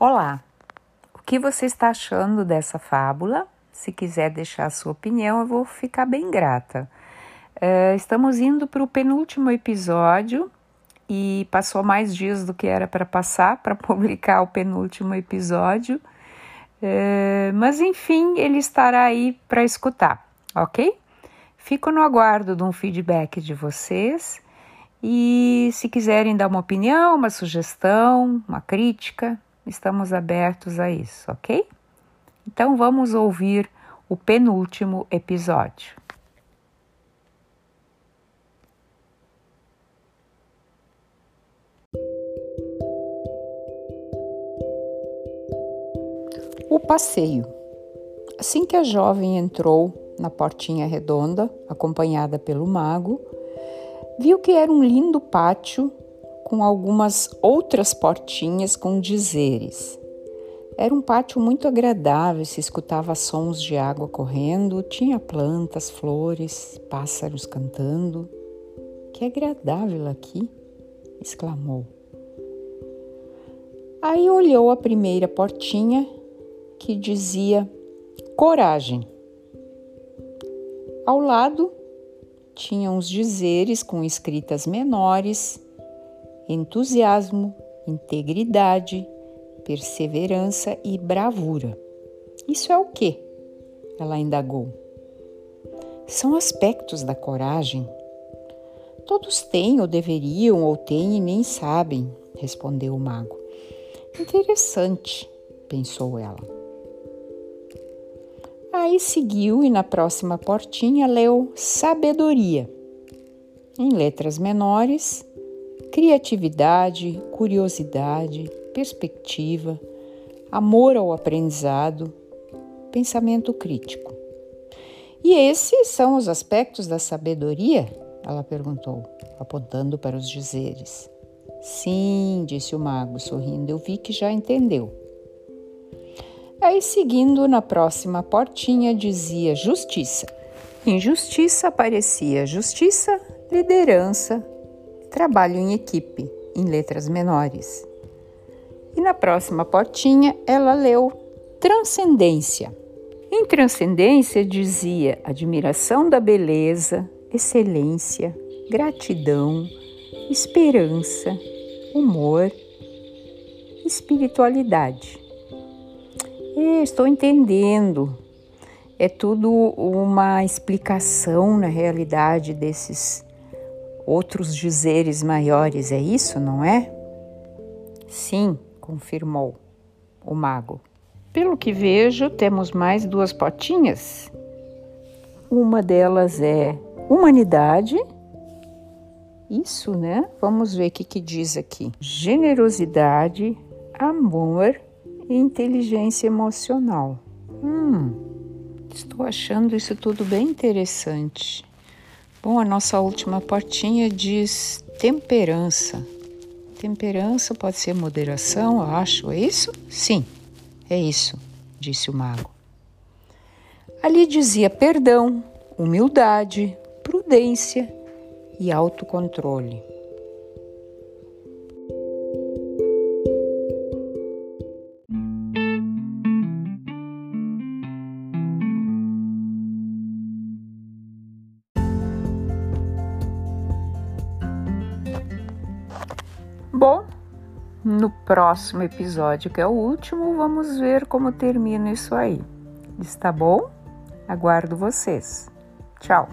Olá! O que você está achando dessa fábula? Se quiser deixar a sua opinião, eu vou ficar bem grata. Uh, estamos indo para o penúltimo episódio e passou mais dias do que era para passar para publicar o penúltimo episódio. Uh, mas enfim, ele estará aí para escutar, ok? Fico no aguardo de um feedback de vocês e se quiserem dar uma opinião, uma sugestão, uma crítica, estamos abertos a isso, ok? Então vamos ouvir o penúltimo episódio. O passeio. Assim que a jovem entrou na portinha redonda, acompanhada pelo mago, viu que era um lindo pátio com algumas outras portinhas com dizeres. Era um pátio muito agradável, se escutava sons de água correndo, tinha plantas, flores, pássaros cantando. Que agradável aqui! exclamou. Aí olhou a primeira portinha que dizia coragem. Ao lado tinha uns dizeres com escritas menores: entusiasmo, integridade, perseverança e bravura. Isso é o que? Ela indagou. São aspectos da coragem. Todos têm, ou deveriam, ou têm e nem sabem, respondeu o mago. Interessante, pensou ela. Aí seguiu e na próxima portinha leu sabedoria. Em letras menores, criatividade, curiosidade, perspectiva, amor ao aprendizado, pensamento crítico. E esses são os aspectos da sabedoria? Ela perguntou, apontando para os dizeres. Sim, disse o mago, sorrindo, eu vi que já entendeu. Aí, seguindo na próxima portinha, dizia justiça. Em justiça aparecia justiça, liderança, trabalho em equipe, em letras menores. E na próxima portinha, ela leu transcendência. Em transcendência dizia admiração da beleza, excelência, gratidão, esperança, humor, espiritualidade estou entendendo. É tudo uma explicação na realidade desses outros dizeres maiores, é isso, não é? Sim, confirmou o mago. Pelo que vejo, temos mais duas potinhas. Uma delas é humanidade. Isso, né? Vamos ver o que, que diz aqui: generosidade, amor e inteligência emocional. Hum, estou achando isso tudo bem interessante. Bom, a nossa última portinha diz temperança. Temperança pode ser moderação, eu acho. É isso? Sim, é isso, disse o mago. Ali dizia perdão, humildade, prudência e autocontrole. Bom, no próximo episódio, que é o último, vamos ver como termina isso aí. Está bom? Aguardo vocês. Tchau!